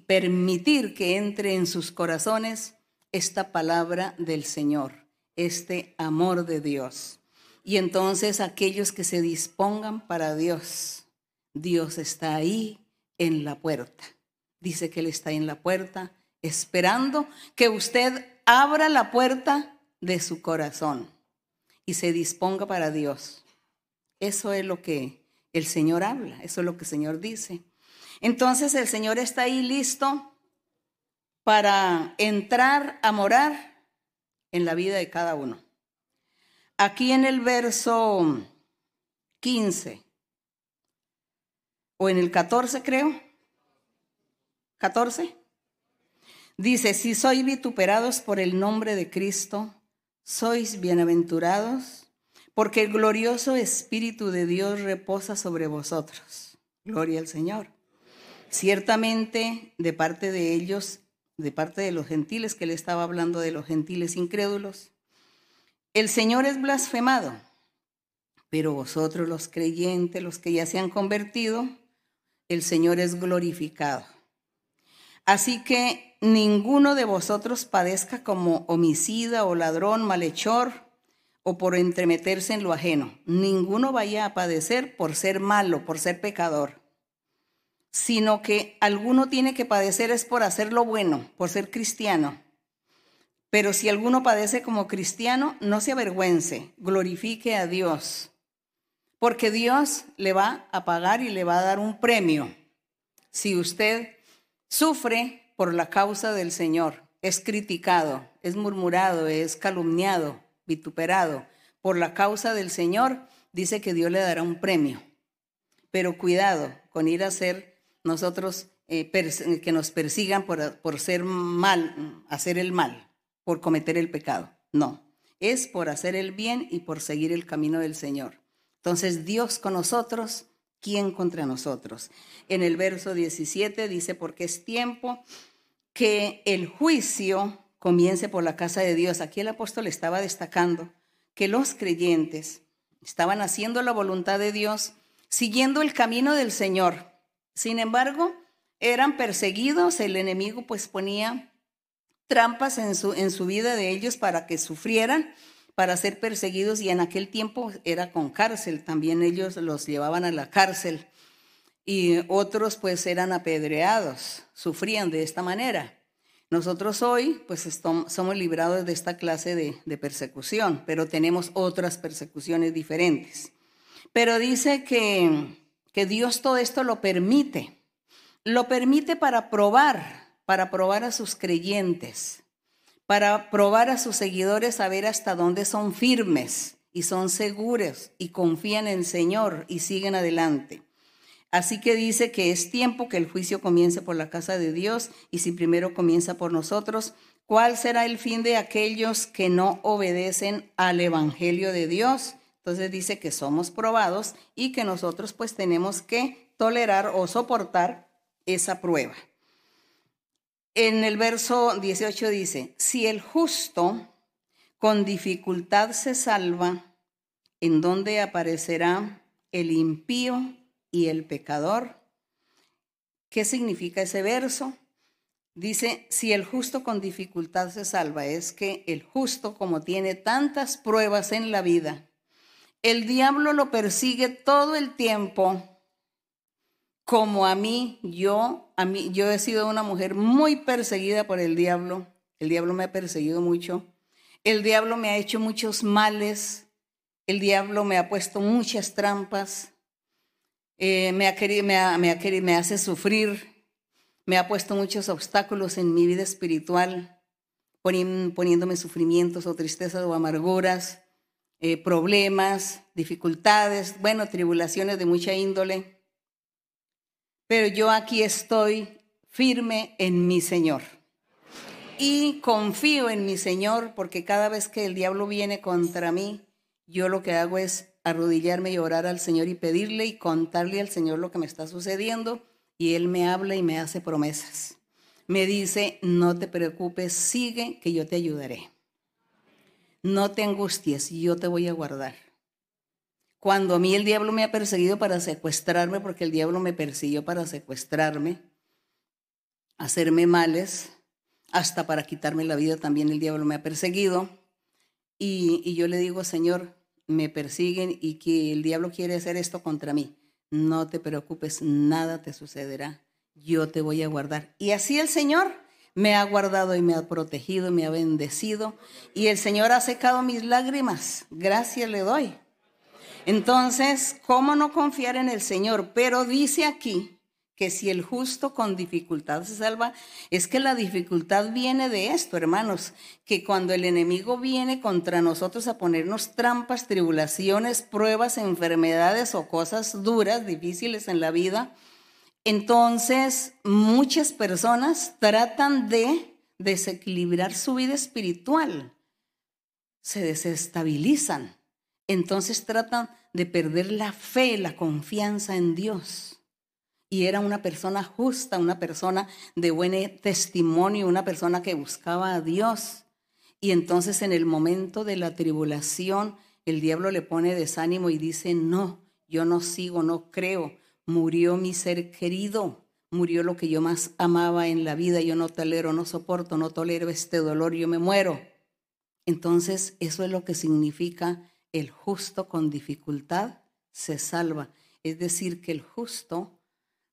permitir que entre en sus corazones esta palabra del Señor, este amor de Dios. Y entonces aquellos que se dispongan para Dios, Dios está ahí en la puerta. Dice que Él está en la puerta esperando que usted abra la puerta de su corazón y se disponga para Dios. Eso es lo que el Señor habla, eso es lo que el Señor dice. Entonces el Señor está ahí listo para entrar a morar en la vida de cada uno. Aquí en el verso 15 o en el 14 creo. 14. Dice, si sois vituperados por el nombre de Cristo, sois bienaventurados, porque el glorioso Espíritu de Dios reposa sobre vosotros. Gloria al Señor. Ciertamente, de parte de ellos, de parte de los gentiles, que le estaba hablando de los gentiles incrédulos, el Señor es blasfemado, pero vosotros los creyentes, los que ya se han convertido, el Señor es glorificado. Así que ninguno de vosotros padezca como homicida o ladrón, malhechor o por entremeterse en lo ajeno. Ninguno vaya a padecer por ser malo, por ser pecador, sino que alguno tiene que padecer es por hacer lo bueno, por ser cristiano. Pero si alguno padece como cristiano, no se avergüence, glorifique a Dios porque Dios le va a pagar y le va a dar un premio si usted sufre por la causa del Señor, es criticado, es murmurado, es calumniado, vituperado por la causa del Señor, dice que Dios le dará un premio. Pero cuidado con ir a ser nosotros eh, que nos persigan por, por ser mal, hacer el mal, por cometer el pecado. No, es por hacer el bien y por seguir el camino del Señor. Entonces, Dios con nosotros, ¿quién contra nosotros? En el verso 17 dice, porque es tiempo que el juicio comience por la casa de Dios. Aquí el apóstol estaba destacando que los creyentes estaban haciendo la voluntad de Dios, siguiendo el camino del Señor. Sin embargo, eran perseguidos, el enemigo pues ponía trampas en su, en su vida de ellos para que sufrieran para ser perseguidos y en aquel tiempo era con cárcel, también ellos los llevaban a la cárcel y otros pues eran apedreados, sufrían de esta manera. Nosotros hoy pues somos librados de esta clase de, persecución, pero tenemos otras persecuciones diferentes. Pero dice que Dios todo esto lo permite, lo permite para probar, para probar a sus creyentes para probar a sus seguidores a ver hasta dónde son firmes y son seguros y confían en el Señor y siguen adelante. Así que dice que es tiempo que el juicio comience por la casa de Dios y si primero comienza por nosotros, ¿cuál será el fin de aquellos que no obedecen al Evangelio de Dios? Entonces dice que somos probados y que nosotros pues tenemos que tolerar o soportar esa prueba. En el verso 18 dice, si el justo con dificultad se salva, ¿en dónde aparecerá el impío y el pecador? ¿Qué significa ese verso? Dice, si el justo con dificultad se salva, es que el justo, como tiene tantas pruebas en la vida, el diablo lo persigue todo el tiempo como a mí, yo, a mí, yo he sido una mujer muy perseguida por el diablo. El diablo me ha perseguido mucho. El diablo me ha hecho muchos males. El diablo me ha puesto muchas trampas. Eh, me, ha querido, me, ha, me, me hace sufrir. Me ha puesto muchos obstáculos en mi vida espiritual, poniéndome sufrimientos o tristezas o amarguras, eh, problemas, dificultades, bueno, tribulaciones de mucha índole pero yo aquí estoy firme en mi Señor. Y confío en mi Señor porque cada vez que el diablo viene contra mí, yo lo que hago es arrodillarme y orar al Señor y pedirle y contarle al Señor lo que me está sucediendo y Él me habla y me hace promesas. Me dice, no te preocupes, sigue que yo te ayudaré. No te angusties, yo te voy a guardar. Cuando a mí el diablo me ha perseguido para secuestrarme, porque el diablo me persiguió para secuestrarme, hacerme males, hasta para quitarme la vida también el diablo me ha perseguido. Y, yo le digo, Señor, me persiguen y que el diablo quiere hacer esto contra mí. No te preocupes, nada te sucederá. Yo te voy a guardar. Y así el Señor me ha guardado y me ha protegido, me ha bendecido. Y el Señor ha secado mis lágrimas. Gracias le doy. Entonces, ¿cómo no confiar en el Señor? Pero dice aquí que si el justo con dificultad se salva, es que la dificultad viene de esto, hermanos, que cuando el enemigo viene contra nosotros a ponernos trampas, tribulaciones, pruebas, enfermedades o cosas duras, difíciles en la vida, entonces muchas personas tratan de desequilibrar su vida espiritual, se desestabilizan, entonces tratan de perder la fe, la confianza en Dios. Y era una persona justa, una persona de buen testimonio, una persona que buscaba a Dios. Y entonces en el momento de la tribulación, el diablo le pone desánimo y dice, no, yo no sigo, no creo. Murió mi ser querido, murió lo que yo más amaba en la vida, yo no tolero, no soporto, no tolero este dolor, yo me muero. Entonces eso es lo que significa el justo con dificultad se salva. Es decir, que el justo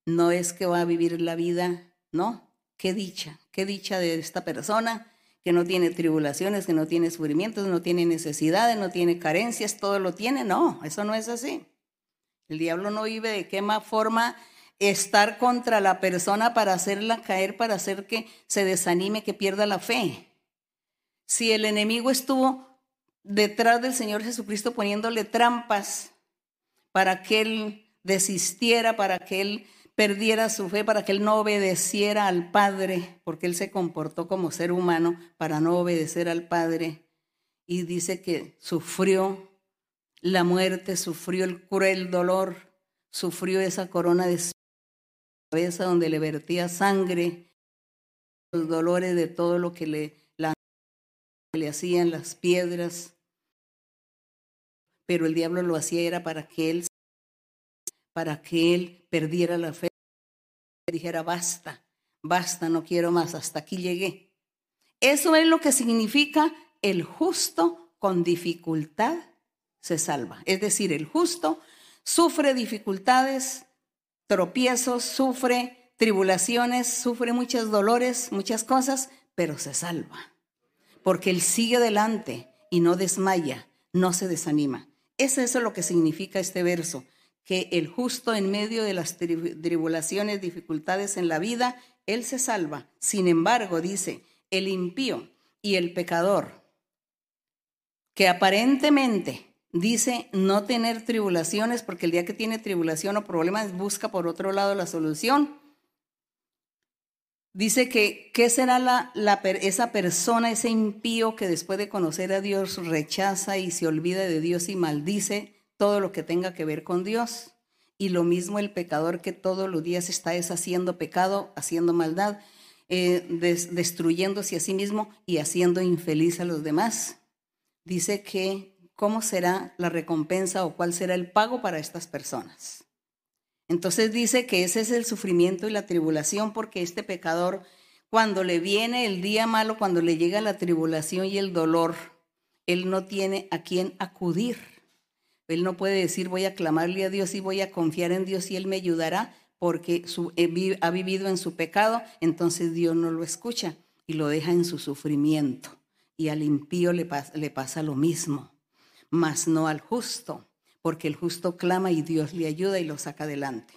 no es que va a vivir la vida, no, qué dicha, qué dicha de esta persona que no tiene tribulaciones, que no tiene sufrimientos, no tiene necesidades, no tiene carencias, todo lo tiene. No, eso no es así. El diablo no vive de qué más forma estar contra la persona para hacerla caer, para hacer que se desanime, que pierda la fe. Si el enemigo estuvo detrás del Señor Jesucristo poniéndole trampas para que él desistiera, para que él perdiera su fe, para que él no obedeciera al Padre, porque él se comportó como ser humano para no obedecer al Padre. Y dice que sufrió la muerte, sufrió el cruel dolor, sufrió esa corona de cabeza donde le vertía sangre, los dolores de todo lo que le, le hacían las piedras, pero el diablo lo hacía era para que él para que él perdiera la fe, dijera basta, basta, no quiero más, hasta aquí llegué. Eso es lo que significa el justo con dificultad se salva. Es decir, el justo sufre dificultades, tropiezos, sufre tribulaciones, sufre muchos dolores, muchas cosas, pero se salva. Porque él sigue adelante y no desmaya, no se desanima. Es eso lo que significa este verso, que el justo en medio de las tribulaciones, dificultades en la vida, él se salva. Sin embargo, dice, el impío y el pecador, que aparentemente dice no tener tribulaciones, porque el día que tiene tribulación o problemas busca por otro lado la solución. Dice que, ¿qué será la, esa persona, ese impío que después de conocer a Dios rechaza y se olvida de Dios y maldice todo lo que tenga que ver con Dios? Y lo mismo el pecador que todos los días está deshaciendo pecado, haciendo maldad, eh, destruyéndose a sí mismo y haciendo infeliz a los demás. Dice que cómo será la recompensa o cuál será el pago para estas personas. Entonces dice que ese es el sufrimiento y la tribulación porque este pecador, cuando le viene el día malo, cuando le llega la tribulación y el dolor, él no tiene a quién acudir. Él no puede decir voy a clamarle a Dios y voy a confiar en Dios y Él me ayudará porque ha vivido en su pecado, entonces Dios no lo escucha y lo deja en su sufrimiento. Y al impío le pasa lo mismo mas no al justo, porque el justo clama y Dios le ayuda y lo saca adelante.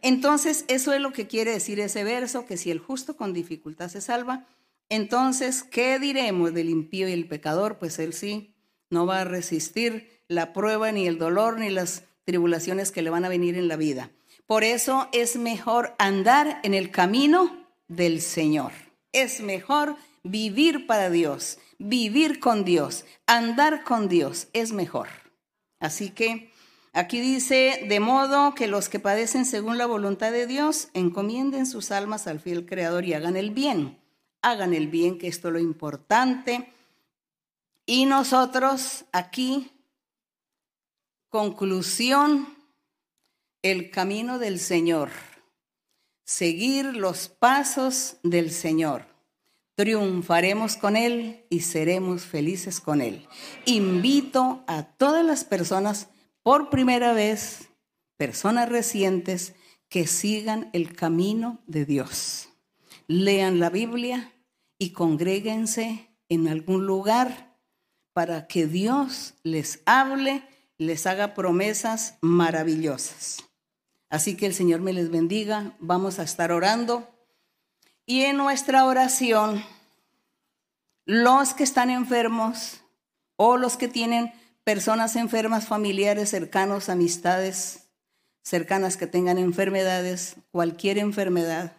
Entonces, eso es lo que quiere decir ese verso, que si el justo con dificultad se salva, entonces, ¿qué diremos del impío y el pecador? Pues él sí no va a resistir la prueba, ni el dolor, ni las tribulaciones que le van a venir en la vida. Por eso es mejor andar en el camino del Señor. Es mejor vivir para Dios, vivir con Dios, andar con Dios es mejor. Así que aquí dice, de modo que los que padecen según la voluntad de Dios, encomienden sus almas al fiel Creador y hagan el bien. Hagan el bien, que esto es lo importante. Y nosotros aquí, conclusión, el camino del Señor. Seguir los pasos del Señor triunfaremos con Él y seremos felices con Él. Invito a todas las personas por primera vez, personas recientes, que sigan el camino de Dios. Lean la Biblia y congréguense en algún lugar para que Dios les hable, les haga promesas maravillosas. Así que el Señor me les bendiga. Vamos a estar orando. Y en nuestra oración, los que están enfermos o los que tienen personas enfermas, familiares, cercanos, amistades cercanas que tengan enfermedades, cualquier enfermedad,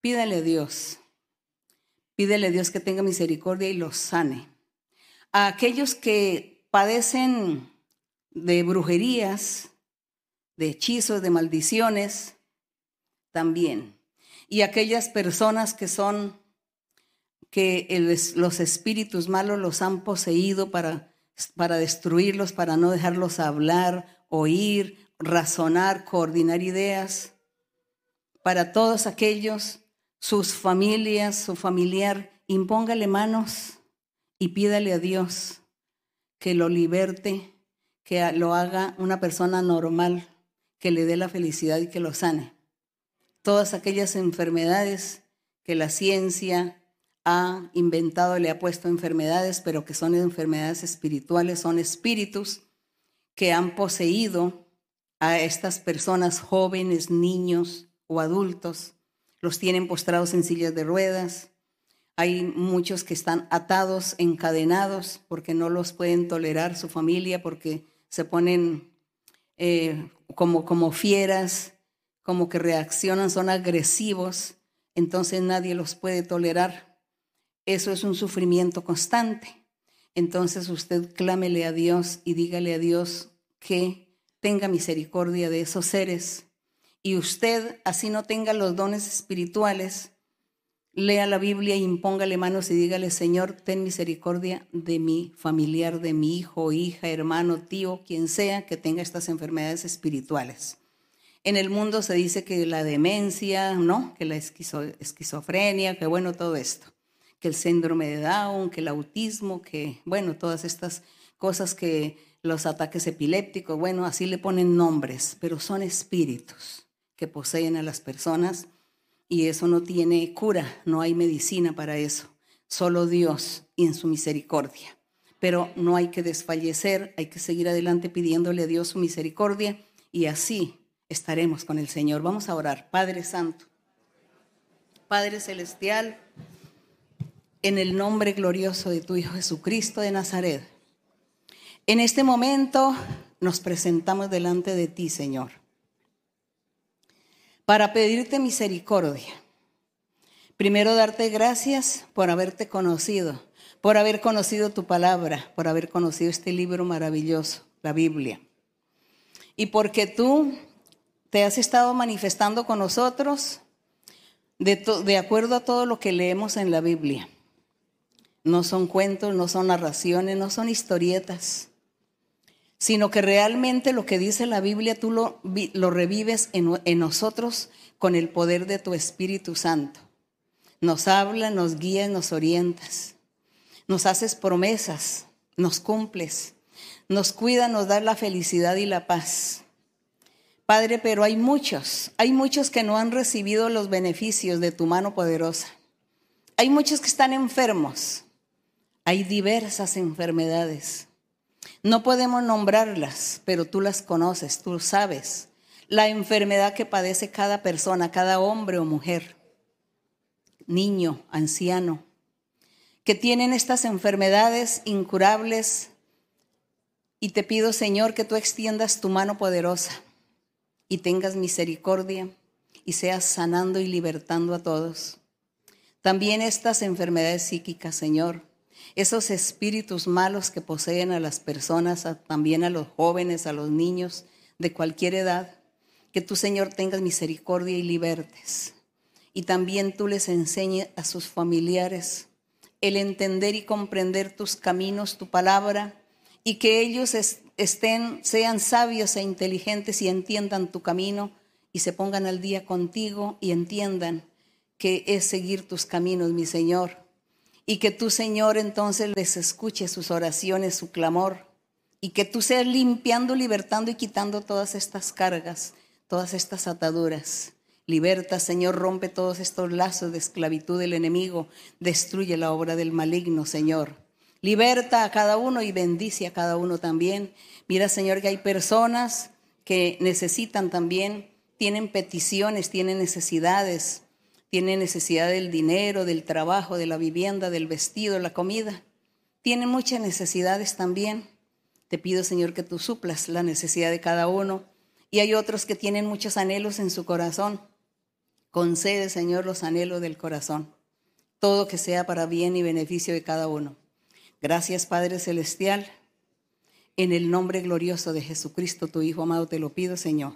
pídele a Dios. Pídele a Dios que tenga misericordia y los sane. A aquellos que padecen de brujerías, de hechizos, de maldiciones, también y aquellas personas que son, que los espíritus malos los han poseído para, para destruirlos, para no dejarlos hablar, oír, razonar, coordinar ideas. Para todos aquellos, sus familias, su familiar, impóngale manos y pídale a Dios que lo liberte, que lo haga una persona normal, que le dé la felicidad y que lo sane todas aquellas enfermedades que la ciencia ha inventado, le ha puesto enfermedades, pero que son enfermedades espirituales, son espíritus que han poseído a estas personas jóvenes, niños o adultos, los tienen postrados en sillas de ruedas. Hay muchos que están atados, encadenados, porque no los pueden tolerar su familia, porque se ponen eh, como, como fieras, como que reaccionan, son agresivos, entonces nadie los puede tolerar. Eso es un sufrimiento constante. Entonces usted clámele a Dios y dígale a Dios que tenga misericordia de esos seres. Y usted, así no tenga los dones espirituales, lea la Biblia y impóngale manos y dígale, Señor, ten misericordia de mi familiar, de mi hijo, hija, hermano, tío, quien sea que tenga estas enfermedades espirituales. En el mundo se dice que la demencia, ¿no? Que la esquizofrenia, que bueno, todo esto. que el síndrome de Down, que el autismo, que, bueno, todas estas cosas que los ataques epilépticos, bueno, así le ponen nombres, pero son espíritus que poseen a las personas y eso no tiene cura, no hay medicina para eso, solo Dios y en su misericordia. Pero no hay que desfallecer, hay que seguir adelante pidiéndole a Dios su misericordia y así estaremos con el Señor. Vamos a orar. Padre Santo, Padre Celestial, en el nombre glorioso de tu Hijo Jesucristo de Nazaret. En este momento nos presentamos delante de ti, Señor, para pedirte misericordia. Primero darte gracias por haberte conocido, por haber conocido tu palabra, por haber conocido este libro maravilloso, la Biblia. Y porque tú te has estado manifestando con nosotros de, acuerdo a todo lo que leemos en la Biblia. No son cuentos, no son narraciones, no son historietas, sino que realmente lo que dice la Biblia tú lo, revives en, nosotros con el poder de tu Espíritu Santo. Nos habla, nos guías, nos orientas, nos haces promesas, nos cumples, nos cuida, nos da la felicidad y la paz. Padre, pero hay muchos, hay muchos que no han recibido los beneficios de tu mano poderosa. Hay muchos que están enfermos, hay diversas enfermedades. No podemos nombrarlas, pero tú las conoces, tú sabes. La enfermedad que padece cada persona, cada hombre o mujer, niño, anciano, que tienen estas enfermedades incurables. Y te pido, Señor, que tú extiendas tu mano poderosa y tengas misericordia y seas sanando y libertando a todos. También estas enfermedades psíquicas, Señor esos espíritus malos que poseen a las personas, también a los jóvenes, a los niños de cualquier edad, que tu Señor tengas misericordia y libertes. Y también tú les enseñes a sus familiares el entender y comprender tus caminos, tu palabra, y que ellos estén, sean sabios e inteligentes y entiendan tu camino y se pongan al día contigo y entiendan que es seguir tus caminos, mi Señor y que tú, Señor, entonces les escuche sus oraciones, su clamor, y que tú seas limpiando, libertando y quitando todas estas cargas, todas estas ataduras. Liberta, Señor, rompe todos estos lazos de esclavitud del enemigo, destruye la obra del maligno, Señor. Liberta a cada uno y bendice a cada uno también. Mira, Señor, que hay personas que necesitan también, tienen peticiones, tienen necesidades tiene necesidad del dinero, del trabajo, de la vivienda, del vestido, la comida. Tiene muchas necesidades también. Te pido, Señor, que tú suplas la necesidad de cada uno. Y hay otros que tienen muchos anhelos en su corazón. Concede, Señor, los anhelos del corazón. Todo que sea para bien y beneficio de cada uno. Gracias, Padre Celestial. En el nombre glorioso de Jesucristo, tu Hijo amado, te lo pido, Señor.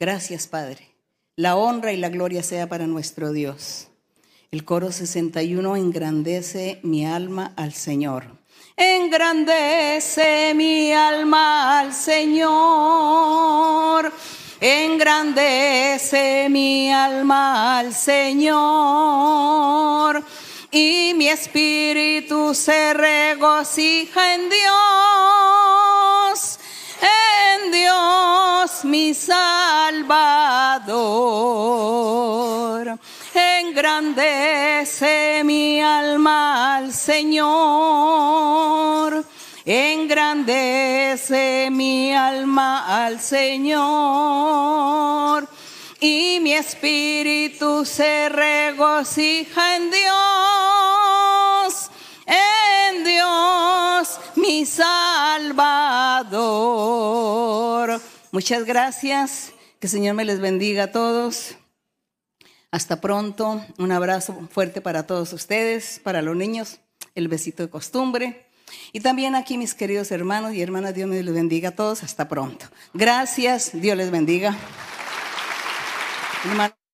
Gracias, Padre. La honra y la gloria sea para nuestro Dios. El coro 61 engrandece mi alma al Señor. Engrandece mi alma al Señor. Engrandece mi alma al Señor. Y mi espíritu se regocija en Dios en Dios mi Salvador. Engrandece mi alma al Señor. Engrandece mi alma al Señor. Y mi espíritu se regocija en Dios. En Dios mi Salvador. Muchas gracias. Que el Señor me les bendiga a todos. Hasta pronto. Un abrazo fuerte para todos ustedes, para los niños, el besito de costumbre. Y también aquí mis queridos hermanos y hermanas, Dios me les bendiga a todos. Hasta pronto. Gracias. Dios les bendiga. hermano.